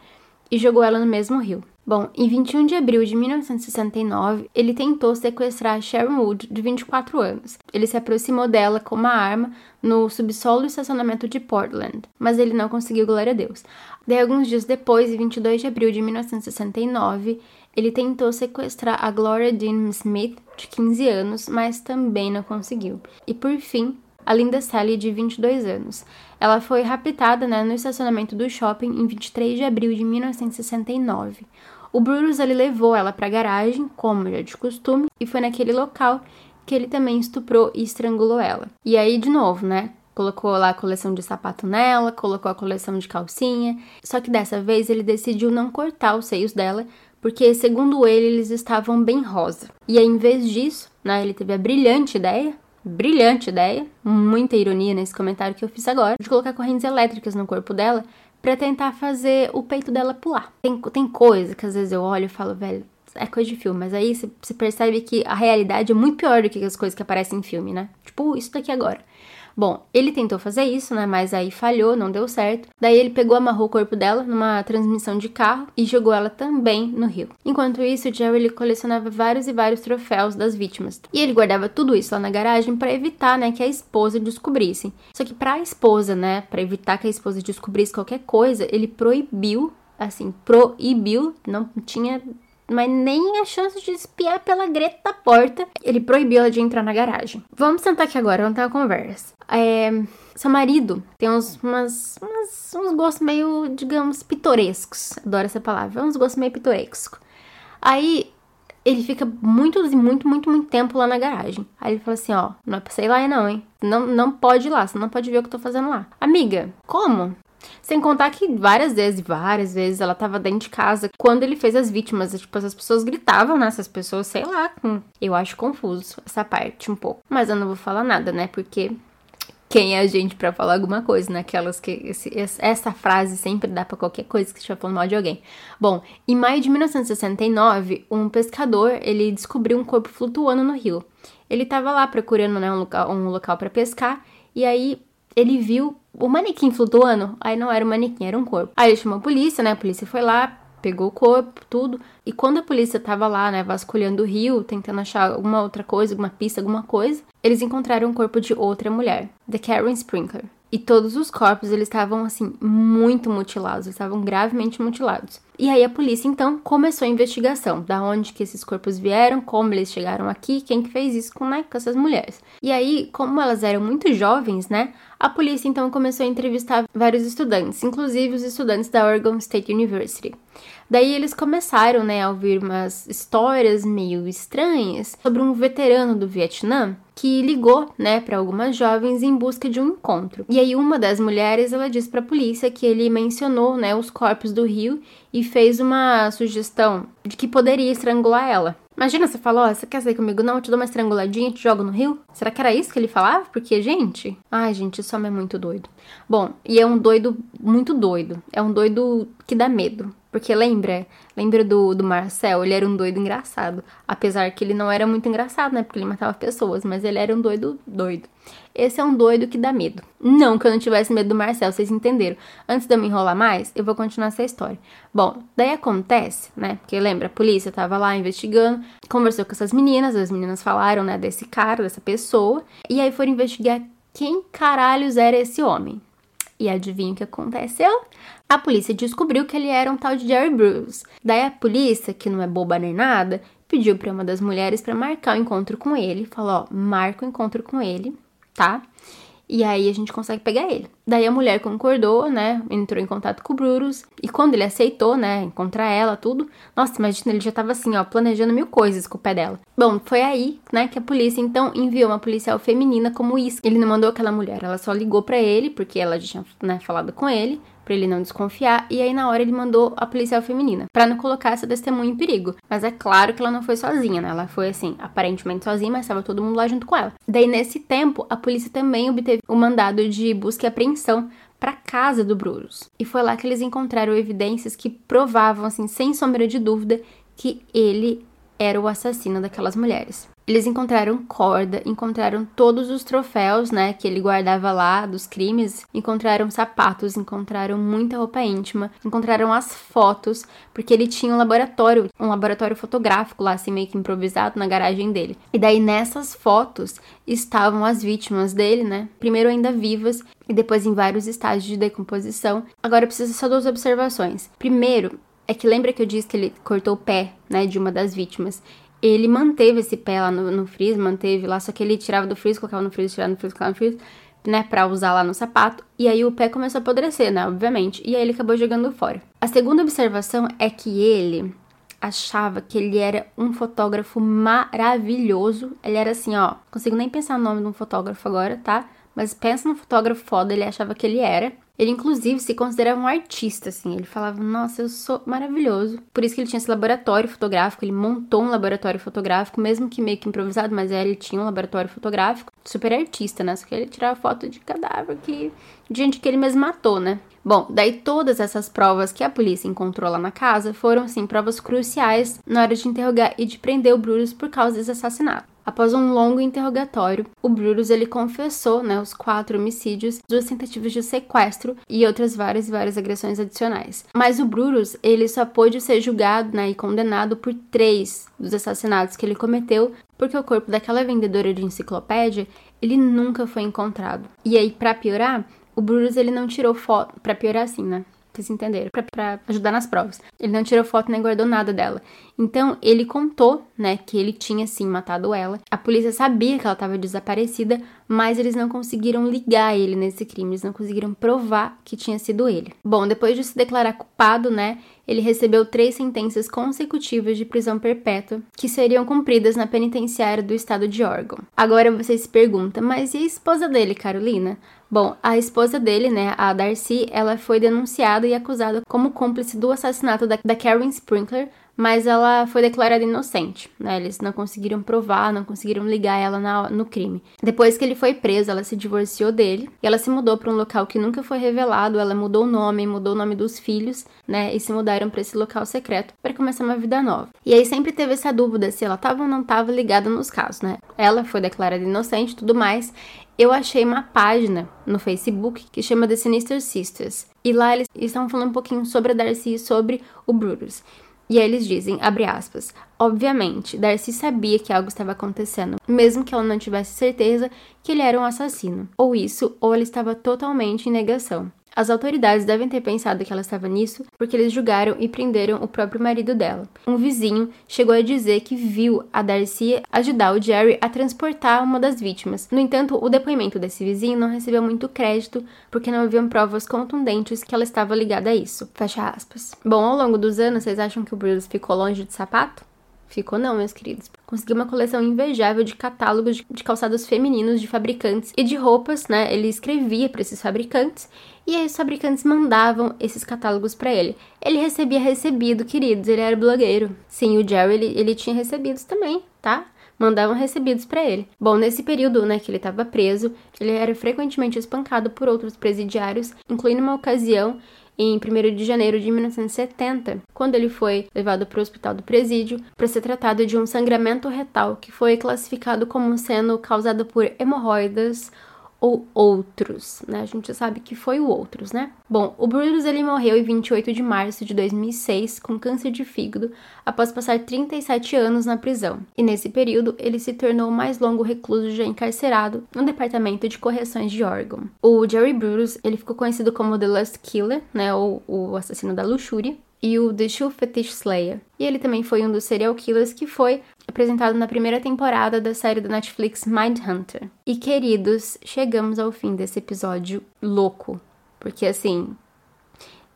e jogou ela no mesmo rio. Bom, em 21 de abril de 1969, ele tentou sequestrar Sharon Wood, de 24 anos. Ele se aproximou dela com uma arma no subsolo do estacionamento de Portland, mas ele não conseguiu, glória a Deus. Daí, alguns dias depois, em 22 de abril de 1969, ele tentou sequestrar a Gloria Dean Smith, de 15 anos, mas também não conseguiu. E por fim, a Linda Sally, de 22 anos. Ela foi raptada né, no estacionamento do shopping em 23 de abril de 1969. O Brutus ele levou ela para a garagem, como já de costume, e foi naquele local que ele também estuprou e estrangulou ela. E aí, de novo, né? Colocou lá a coleção de sapato nela, colocou a coleção de calcinha. Só que dessa vez ele decidiu não cortar os seios dela, porque, segundo ele, eles estavam bem rosa. E aí, em vez disso, né, ele teve a brilhante ideia brilhante ideia, muita ironia nesse comentário que eu fiz agora, de colocar correntes elétricas no corpo dela para tentar fazer o peito dela pular. Tem, tem coisa que às vezes eu olho e falo, velho, é coisa de filme, mas aí você percebe que a realidade é muito pior do que as coisas que aparecem em filme, né? Tipo, isso daqui agora. Bom, ele tentou fazer isso, né? Mas aí falhou, não deu certo. Daí ele pegou, amarrou o corpo dela numa transmissão de carro e jogou ela também no rio. Enquanto isso, Jerry ele colecionava vários e vários troféus das vítimas. E ele guardava tudo isso lá na garagem para evitar, né, que a esposa descobrisse. Só que para a esposa, né, para evitar que a esposa descobrisse qualquer coisa, ele proibiu assim, proibiu, não tinha mas nem a chance de espiar pela greta da porta. Ele proibiu ela de entrar na garagem. Vamos sentar aqui agora, vamos ter uma conversa. É, seu marido tem uns, umas, umas, uns gostos meio, digamos, pitorescos. Adoro essa palavra. Uns gostos meio pitorescos. Aí ele fica muito, muito, muito, muito tempo lá na garagem. Aí ele fala assim: ó, não é pra sair lá não, hein? Não, não pode ir lá, você não pode ver o que eu tô fazendo lá. Amiga, como? Sem contar que várias vezes, várias vezes, ela tava dentro de casa quando ele fez as vítimas. Tipo, as pessoas gritavam, né? Essas pessoas, sei lá. Eu acho confuso essa parte um pouco. Mas eu não vou falar nada, né? Porque quem é a gente para falar alguma coisa, naquelas né? que esse, essa frase sempre dá para qualquer coisa que estiver falando mal de alguém. Bom, em maio de 1969, um pescador ele descobriu um corpo flutuando no rio. Ele estava lá procurando né, um local, um local para pescar e aí ele viu o manequim flutuando. Aí não era um manequim, era um corpo. Aí ele chamou a polícia, né? A polícia foi lá, pegou o corpo, tudo. E quando a polícia tava lá, né, vasculhando o rio, tentando achar alguma outra coisa, alguma pista, alguma coisa, eles encontraram o corpo de outra mulher, The Karen Sprinkler. E todos os corpos, eles estavam, assim, muito mutilados, estavam gravemente mutilados. E aí a polícia, então, começou a investigação. Da onde que esses corpos vieram, como eles chegaram aqui, quem que fez isso com, né, com essas mulheres. E aí, como elas eram muito jovens, né, a polícia, então, começou a entrevistar vários estudantes, inclusive os estudantes da Oregon State University. Daí eles começaram, né, a ouvir umas histórias meio estranhas sobre um veterano do Vietnã que ligou, né, para algumas jovens em busca de um encontro. E aí uma das mulheres, ela disse para a polícia que ele mencionou, né, os corpos do rio e fez uma sugestão de que poderia estrangular ela. Imagina, você falou, oh, você quer sair comigo? Não, eu te dou uma estranguladinha te jogo no rio? Será que era isso que ele falava? Porque, gente... Ai, gente, esse homem é muito doido. Bom, e é um doido muito doido. É um doido que dá medo. Porque lembra? Lembra do, do Marcel? Ele era um doido engraçado. Apesar que ele não era muito engraçado, né? Porque ele matava pessoas, mas ele era um doido doido. Esse é um doido que dá medo. Não que eu não tivesse medo do Marcel, vocês entenderam. Antes de eu me enrolar mais, eu vou continuar essa história. Bom, daí acontece, né? Porque lembra, a polícia tava lá investigando, conversou com essas meninas, as meninas falaram, né, desse cara, dessa pessoa, e aí foram investigar quem caralhos era esse homem. E adivinha o que aconteceu? A polícia descobriu que ele era um tal de Jerry Bruce. Daí a polícia, que não é boba nem nada, pediu para uma das mulheres para marcar o encontro com ele. Falou: ó, marca o encontro com ele, tá? E aí a gente consegue pegar ele. Daí a mulher concordou, né? Entrou em contato com o Brutus. E quando ele aceitou, né? Encontrar ela, tudo. Nossa, imagina, ele já tava assim, ó, planejando mil coisas com o pé dela. Bom, foi aí, né, que a polícia então enviou uma policial feminina como isso. Ele não mandou aquela mulher, ela só ligou para ele, porque ela já tinha, né, falado com ele para ele não desconfiar, e aí na hora ele mandou a policial feminina, para não colocar essa testemunha em perigo. Mas é claro que ela não foi sozinha, né? Ela foi assim, aparentemente sozinha, mas estava todo mundo lá junto com ela. Daí nesse tempo, a polícia também obteve o mandado de busca e apreensão para casa do Brutus. E foi lá que eles encontraram evidências que provavam assim, sem sombra de dúvida, que ele era o assassino daquelas mulheres. Eles encontraram corda, encontraram todos os troféus, né, que ele guardava lá dos crimes, encontraram sapatos, encontraram muita roupa íntima, encontraram as fotos, porque ele tinha um laboratório, um laboratório fotográfico lá, assim, meio que improvisado na garagem dele. E daí nessas fotos estavam as vítimas dele, né, primeiro ainda vivas e depois em vários estágios de decomposição. Agora precisa só duas observações. Primeiro, é que lembra que eu disse que ele cortou o pé, né, de uma das vítimas ele manteve esse pé lá no, no manteve lá, só que ele tirava do freezer, colocava no freezer, tirava no freezer, colocava no freezer, né, pra usar lá no sapato, e aí o pé começou a apodrecer, né, obviamente, e aí ele acabou jogando fora. A segunda observação é que ele achava que ele era um fotógrafo maravilhoso, ele era assim, ó, consigo nem pensar no nome de um fotógrafo agora, tá? Mas pensa no fotógrafo foda, ele achava que ele era. Ele, inclusive, se considerava um artista, assim. Ele falava, nossa, eu sou maravilhoso. Por isso que ele tinha esse laboratório fotográfico. Ele montou um laboratório fotográfico, mesmo que meio que improvisado, mas é, ele tinha um laboratório fotográfico. Super artista, né? Só que ele tirava foto de cadáver que... de gente que ele mesmo matou, né? Bom, daí todas essas provas que a polícia encontrou lá na casa foram, sim, provas cruciais na hora de interrogar e de prender o Brutus por causa desse assassinato. Após um longo interrogatório, o Brutus ele confessou né, os quatro homicídios, duas tentativas de sequestro e outras várias várias agressões adicionais. Mas o Brutus ele só pôde ser julgado né, e condenado por três dos assassinatos que ele cometeu, porque o corpo daquela vendedora de enciclopédia ele nunca foi encontrado. E aí, para piorar, o Brutus ele não tirou foto, para piorar assim, né? Vocês entenderam? Pra, ajudar nas provas. Ele não tirou foto nem guardou nada dela. Então, ele contou, né, que ele tinha sim matado ela. A polícia sabia que ela estava desaparecida, mas eles não conseguiram ligar ele nesse crime. Eles não conseguiram provar que tinha sido ele. Bom, depois de se declarar culpado, né, ele recebeu três sentenças consecutivas de prisão perpétua que seriam cumpridas na penitenciária do estado de Oregon. Agora você se pergunta, mas e a esposa dele, Carolina? Bom, a esposa dele, né, a Darcy, ela foi denunciada e acusada como cúmplice do assassinato da, da Karen Sprinkler mas ela foi declarada inocente, né? Eles não conseguiram provar, não conseguiram ligar ela na, no crime. Depois que ele foi preso, ela se divorciou dele e ela se mudou para um local que nunca foi revelado. Ela mudou o nome, mudou o nome dos filhos, né? E se mudaram para esse local secreto para começar uma vida nova. E aí sempre teve essa dúvida se ela estava ou não estava ligada nos casos, né? Ela foi declarada inocente, tudo mais. Eu achei uma página no Facebook que chama The Sinister Sisters. E lá eles estavam falando um pouquinho sobre a Darcy e sobre o Brutus. E aí eles dizem, abre aspas, obviamente, Darcy sabia que algo estava acontecendo, mesmo que ela não tivesse certeza que ele era um assassino. Ou isso, ou ela estava totalmente em negação. As autoridades devem ter pensado que ela estava nisso porque eles julgaram e prenderam o próprio marido dela. Um vizinho chegou a dizer que viu a Darcy ajudar o Jerry a transportar uma das vítimas. No entanto, o depoimento desse vizinho não recebeu muito crédito porque não haviam provas contundentes que ela estava ligada a isso. Fecha aspas. Bom, ao longo dos anos, vocês acham que o Bruce ficou longe de sapato? Ficou não, meus queridos. Consegui uma coleção invejável de catálogos de calçados femininos de fabricantes e de roupas, né? Ele escrevia para esses fabricantes e aí os fabricantes mandavam esses catálogos para ele. Ele recebia recebido, queridos, ele era blogueiro. Sim, o Jerry, ele, ele tinha recebidos também, tá? Mandavam recebidos para ele. Bom, nesse período, né, que ele estava preso, ele era frequentemente espancado por outros presidiários, incluindo uma ocasião em 1 de janeiro de 1970, quando ele foi levado para o hospital do presídio para ser tratado de um sangramento retal que foi classificado como sendo causado por hemorroidas ou outros, né? A gente sabe que foi o outros, né? Bom, o Brutus ele morreu em 28 de março de 2006 com câncer de fígado após passar 37 anos na prisão. E nesse período ele se tornou o mais longo recluso já encarcerado no departamento de correções de Oregon. O Jerry Brutus ele ficou conhecido como The Lust Killer, né? Ou o assassino da luxúria e o The Shoe Fetish Slayer. E ele também foi um dos serial killers que foi apresentado na primeira temporada da série da Netflix Mindhunter. E queridos, chegamos ao fim desse episódio louco, porque assim,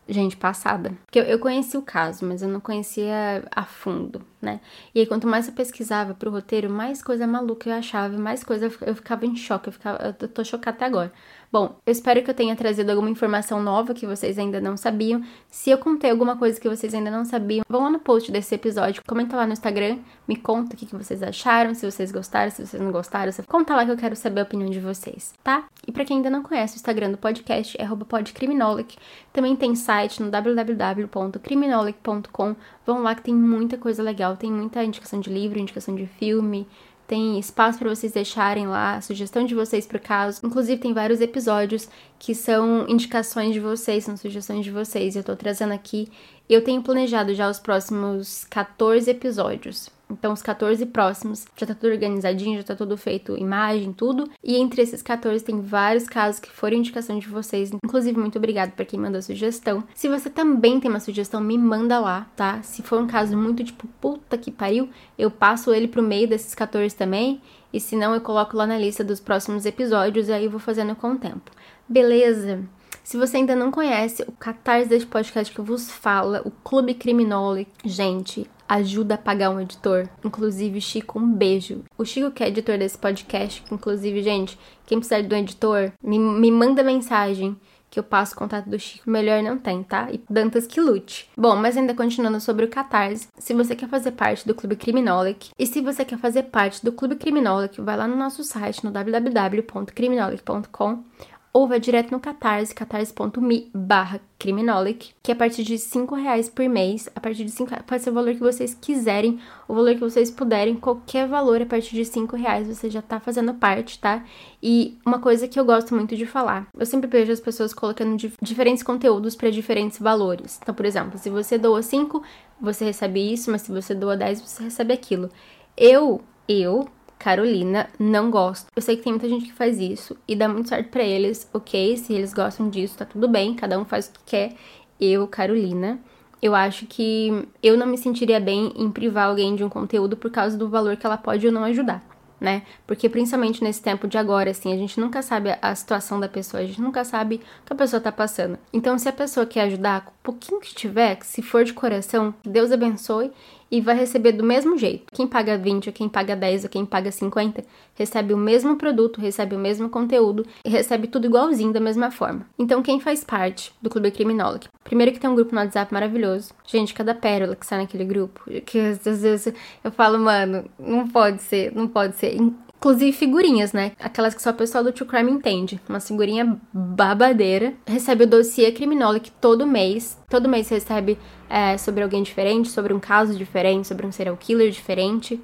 gente passada. Porque eu, conheci o caso, mas eu não conhecia a fundo, né? E aí, quanto mais eu pesquisava pro roteiro, mais coisa maluca eu achava, mais coisa eu ficava em choque. Eu, ficava, eu tô chocada até agora. Bom, eu espero que eu tenha trazido alguma informação nova que vocês ainda não sabiam. Se eu contei alguma coisa que vocês ainda não sabiam, vão lá no post desse episódio, comenta lá no Instagram, me conta o que, vocês acharam, se vocês gostaram, se vocês não gostaram, conta lá que eu quero saber a opinião de vocês, tá? E para quem ainda não conhece o Instagram do podcast, é podcriminolic. Também tem site no www.criminolic.com. Vão lá que tem muita coisa legal, tem muita indicação de livro, indicação de filme, tem espaço para vocês deixarem lá a sugestão de vocês pro caso. Inclusive, tem vários episódios que são indicações de vocês, são sugestões de vocês. Eu tô trazendo aqui. Eu tenho planejado já os próximos 14 episódios. Então, os 14 próximos já tá tudo organizadinho, já tá tudo feito, imagem, tudo. E entre esses 14 tem vários casos que foram indicação de vocês. Inclusive, muito obrigado para quem mandou sugestão. Se você também tem uma sugestão, me manda lá, tá? Se for um caso muito tipo, puta que pariu, eu passo ele pro meio desses 14 também. E se não, eu coloco lá na lista dos próximos episódios e aí eu vou fazendo com o tempo. Beleza? Se você ainda não conhece o catarse deste podcast que vos fala, o Clube Criminole, gente, ajuda a pagar um editor. Inclusive, Chico, um beijo. O Chico, que é editor desse podcast, inclusive, gente, quem precisar de um editor, me, me manda mensagem que eu passo o contato do Chico, melhor não tem, tá? E Dantas que lute. Bom, mas ainda continuando sobre o Catarse, se você quer fazer parte do Clube Criminolic, e se você quer fazer parte do Clube Criminolic, vai lá no nosso site, no www.criminolic.com ou vai direto no Catarse, catarse.me barra Criminolic, que é a partir de 5 reais por mês, a partir de 5 pode ser o valor que vocês quiserem, o valor que vocês puderem, qualquer valor a partir de 5 reais você já tá fazendo parte, tá? E uma coisa que eu gosto muito de falar, eu sempre vejo as pessoas colocando diferentes conteúdos para diferentes valores. Então, por exemplo, se você doa 5, você recebe isso, mas se você doa 10, você recebe aquilo. Eu, eu Carolina, não gosto. Eu sei que tem muita gente que faz isso e dá muito certo para eles, ok? Se eles gostam disso, tá tudo bem, cada um faz o que quer. Eu, Carolina, eu acho que eu não me sentiria bem em privar alguém de um conteúdo por causa do valor que ela pode ou não ajudar né? Porque principalmente nesse tempo de agora, assim, a gente nunca sabe a situação da pessoa, a gente nunca sabe o que a pessoa tá passando. Então, se a pessoa quer ajudar, com o pouquinho que tiver, se for de coração, Deus abençoe e vai receber do mesmo jeito. Quem paga 20, ou quem paga 10, ou quem paga 50, recebe o mesmo produto, recebe o mesmo conteúdo e recebe tudo igualzinho da mesma forma. Então, quem faz parte do Clube Criminólogo? Primeiro que tem um grupo no WhatsApp maravilhoso. Gente, cada pérola que sai naquele grupo, que às vezes eu falo, mano, não pode ser, não pode ser. Inclusive figurinhas, né? Aquelas que só o pessoal do True Crime entende. Uma figurinha babadeira. Recebe o dossiê Criminolic todo mês. Todo mês recebe é, sobre alguém diferente, sobre um caso diferente, sobre um serial killer diferente.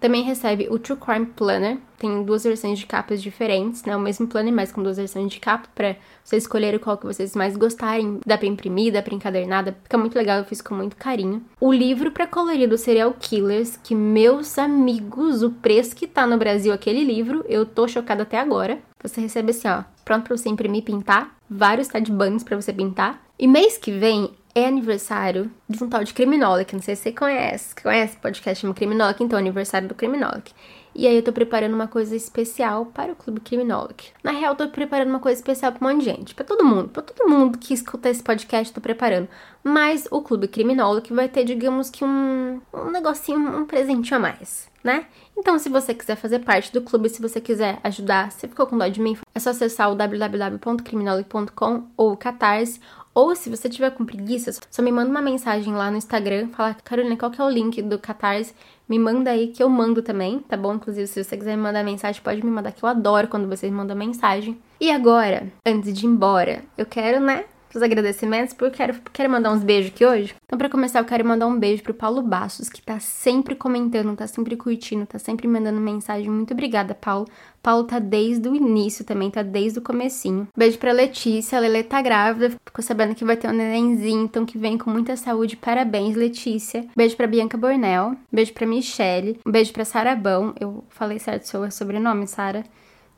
Também recebe o True Crime Planner, tem duas versões de capas diferentes, né? O mesmo planner, mas com duas versões de capa para vocês escolherem qual que vocês mais gostarem. Dá para imprimir, dá para encadernada, fica muito legal, eu fiz com muito carinho. O livro para colorir do Serial Killers, que meus amigos, o preço que tá no Brasil aquele livro, eu tô chocada até agora. Você recebe assim, ó, pronto para você imprimir e pintar, vários de banhos para você pintar. E mês que vem é aniversário de um tal de Criminolic. Não sei se você conhece. Conhece o podcast chama Criminolic? Então, é aniversário do Criminolic. E aí eu tô preparando uma coisa especial para o Clube Criminolic. Na real, eu tô preparando uma coisa especial pra um monte de gente. Pra todo mundo. Pra todo mundo que escuta esse podcast, tô preparando. Mas o Clube Criminolic vai ter, digamos que um, um negocinho, um presentinho a mais, né? Então, se você quiser fazer parte do clube, se você quiser ajudar, se ficou com dó de mim, é só acessar o www.criminolic.com ou o Catarse ou se você tiver com preguiça, só me manda uma mensagem lá no Instagram, fala, Carolina, qual que é o link do Catarse? Me manda aí que eu mando também, tá bom? Inclusive, se você quiser me mandar mensagem, pode me mandar, que eu adoro quando vocês mandam mensagem. E agora, antes de ir embora, eu quero, né, os agradecimentos, porque eu quero, quero mandar uns beijos aqui hoje. Então, para começar, eu quero mandar um beijo pro Paulo Bastos, que tá sempre comentando, tá sempre curtindo, tá sempre mandando mensagem. Muito obrigada, Paulo. Paulo tá desde o início também, tá desde o comecinho. Beijo pra Letícia, a Lele tá grávida, ficou sabendo que vai ter um nenenzinho, então que vem com muita saúde. Parabéns, Letícia. Beijo pra Bianca Bornel, beijo pra Michelle, um beijo pra Sarabão. Eu falei certo seu sobrenome, Sara?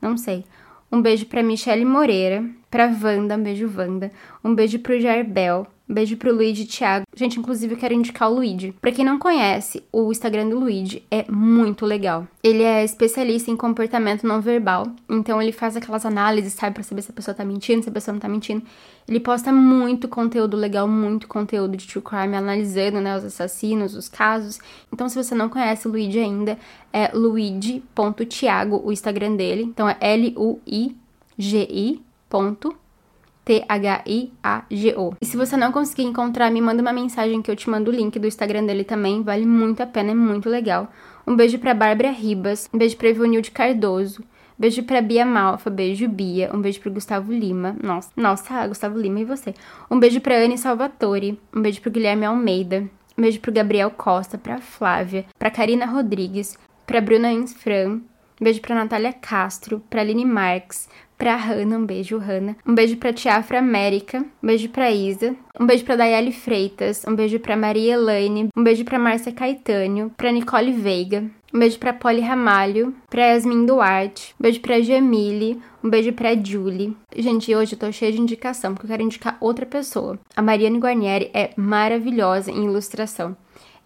Não sei. Um beijo pra Michelle Moreira, pra Wanda, um beijo Wanda. Um beijo pro Jarbel, um beijo pro Luigi Thiago. Gente, inclusive eu quero indicar o Luigi. Pra quem não conhece, o Instagram do Luigi é muito legal. Ele é especialista em comportamento não verbal. Então ele faz aquelas análises, sabe, pra saber se a pessoa tá mentindo, se a pessoa não tá mentindo. Ele posta muito conteúdo legal, muito conteúdo de true crime, analisando, né, os assassinos, os casos. Então, se você não conhece o Luigi ainda, é luigi.thiago, o Instagram dele. Então é L-U-I-G-I. T-H-I-A-G-O. E se você não conseguir encontrar, me manda uma mensagem que eu te mando o link do Instagram dele também. Vale muito a pena, é muito legal. Um beijo pra Bárbara Ribas, um beijo pra Ivonilde Cardoso, Beijo pra Bia Malfa, beijo Bia. Um beijo pro Gustavo Lima. Nossa, nossa, Gustavo Lima e você. Um beijo pra Anne Salvatore. Um beijo pro Guilherme Almeida. Um beijo pro Gabriel Costa, pra Flávia, pra Karina Rodrigues, pra Bruna Insfran. Um beijo pra Natália Castro, pra Aline Marques, pra Hanna, um beijo, Hanna. Um beijo pra Tiafra América, um beijo pra Isa. Um beijo pra Daiane Freitas, um beijo pra Maria Elaine, um beijo pra Márcia Caetânio, pra Nicole Veiga. Um beijo pra Polly Ramalho, pra Yasmin Duarte, um beijo pra Jamile, um beijo pra Julie. Gente, hoje eu tô cheia de indicação, porque eu quero indicar outra pessoa. A Mariane Guarnieri é maravilhosa em ilustração.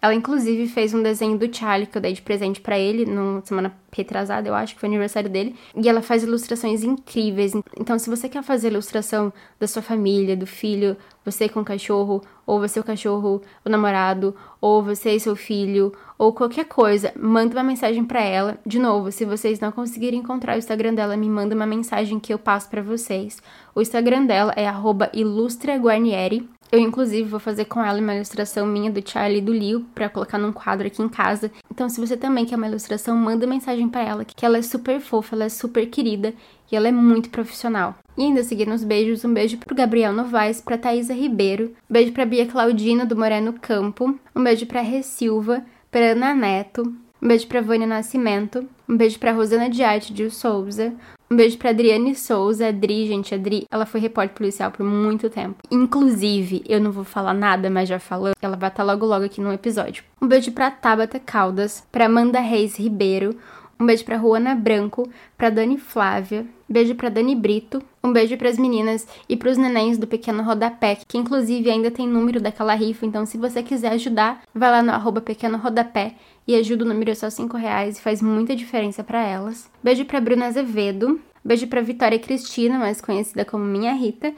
Ela, inclusive, fez um desenho do Charlie que eu dei de presente para ele no semana retrasada, eu acho que foi aniversário dele. E ela faz ilustrações incríveis. Então, se você quer fazer ilustração da sua família, do filho, você com o cachorro, ou você o cachorro, o namorado, ou você e seu filho, ou qualquer coisa, manda uma mensagem para ela. De novo, se vocês não conseguirem encontrar o Instagram dela, me manda uma mensagem que eu passo para vocês. O Instagram dela é @ilustraguarnieri. Eu, inclusive, vou fazer com ela uma ilustração minha do Charlie e do Leo para colocar num quadro aqui em casa. Então, se você também quer uma ilustração, manda mensagem para ela, que ela é super fofa, ela é super querida e ela é muito profissional. E ainda seguindo os beijos, um beijo pro Gabriel Novaes, pra Thaisa Ribeiro, beijo pra Bia Claudina do Moreno Campo, um beijo pra Rê Silva, pra Ana Neto, um beijo pra Vânia Nascimento, um beijo pra Rosana de Arte de Souza, um beijo pra Adriane Souza. Adri, gente, Adri, ela foi repórter policial por muito tempo. Inclusive, eu não vou falar nada, mas já falando, ela vai estar logo logo aqui no episódio. Um beijo pra Tabata Caldas, pra Amanda Reis Ribeiro, um beijo pra Juana Branco, pra Dani Flávia, beijo pra Dani Brito, um beijo pras meninas e pros nenéns do Pequeno Rodapé, que inclusive ainda tem número daquela rifa, então se você quiser ajudar, vai lá no arroba Pequeno Rodapé e ajuda o número é só 5 reais e faz muita diferença para elas. Beijo pra Bruna Azevedo, beijo pra Vitória Cristina, mais conhecida como Minha Rita,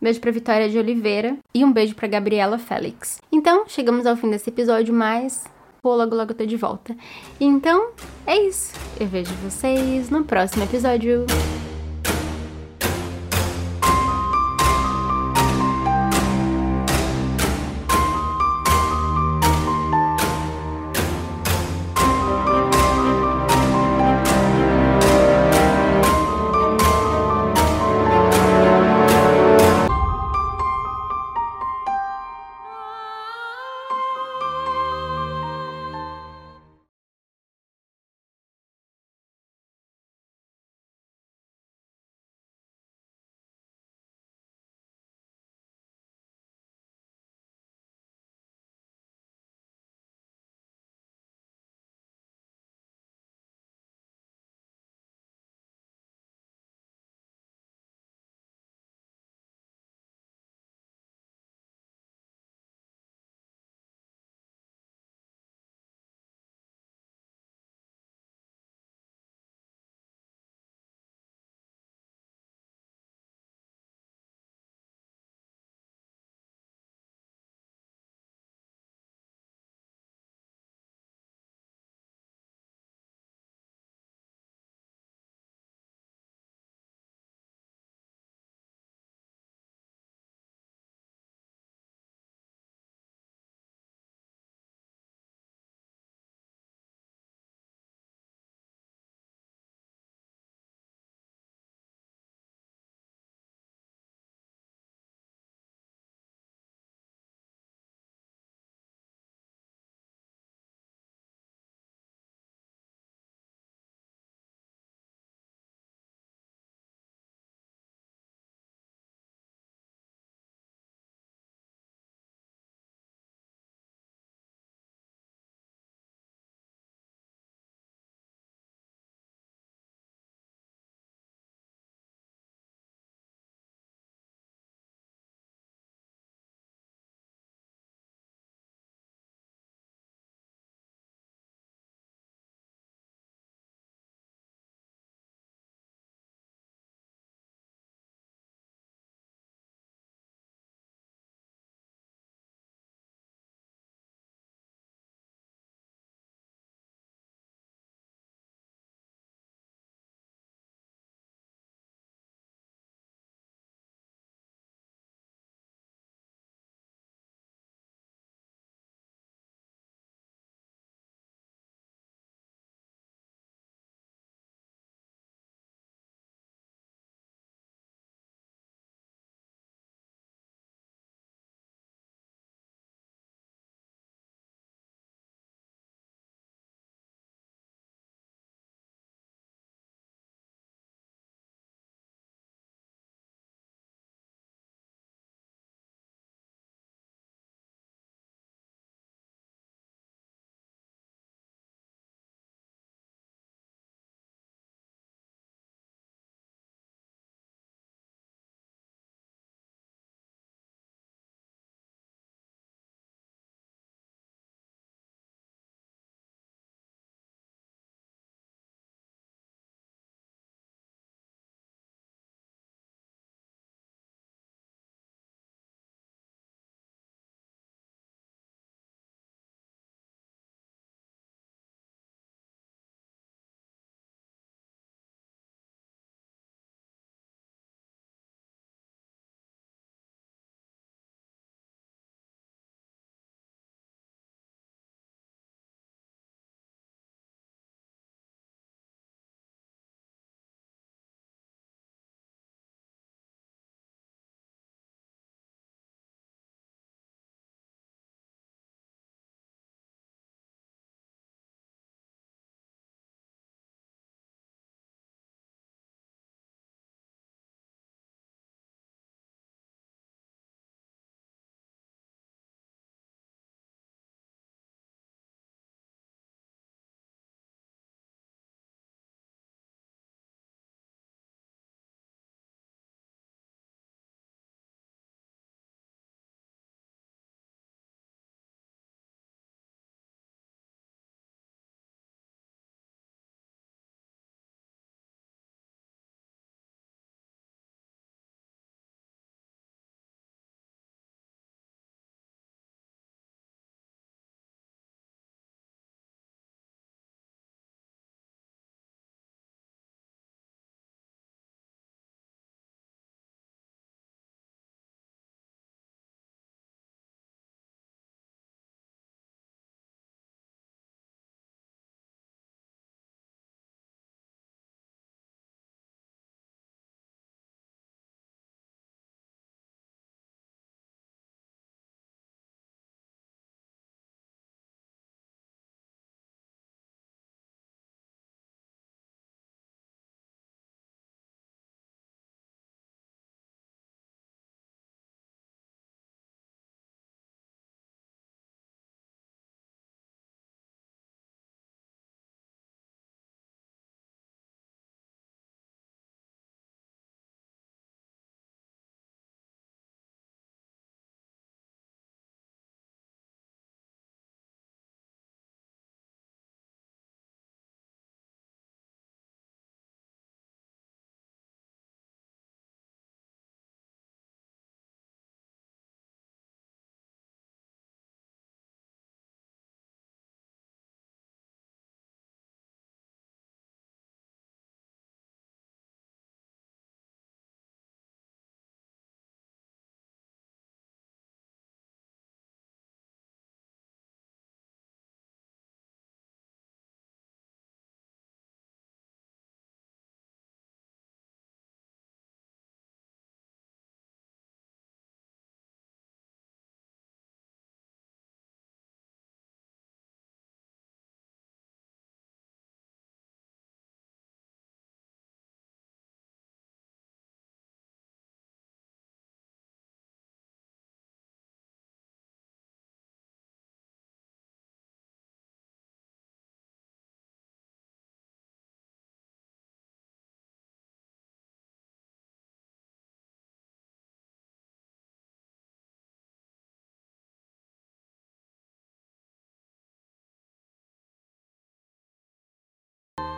beijo pra Vitória de Oliveira e um beijo pra Gabriela Félix. Então, chegamos ao fim desse episódio, mas Pô, logo logo eu tô de volta. Então, é isso. Eu vejo vocês no próximo episódio.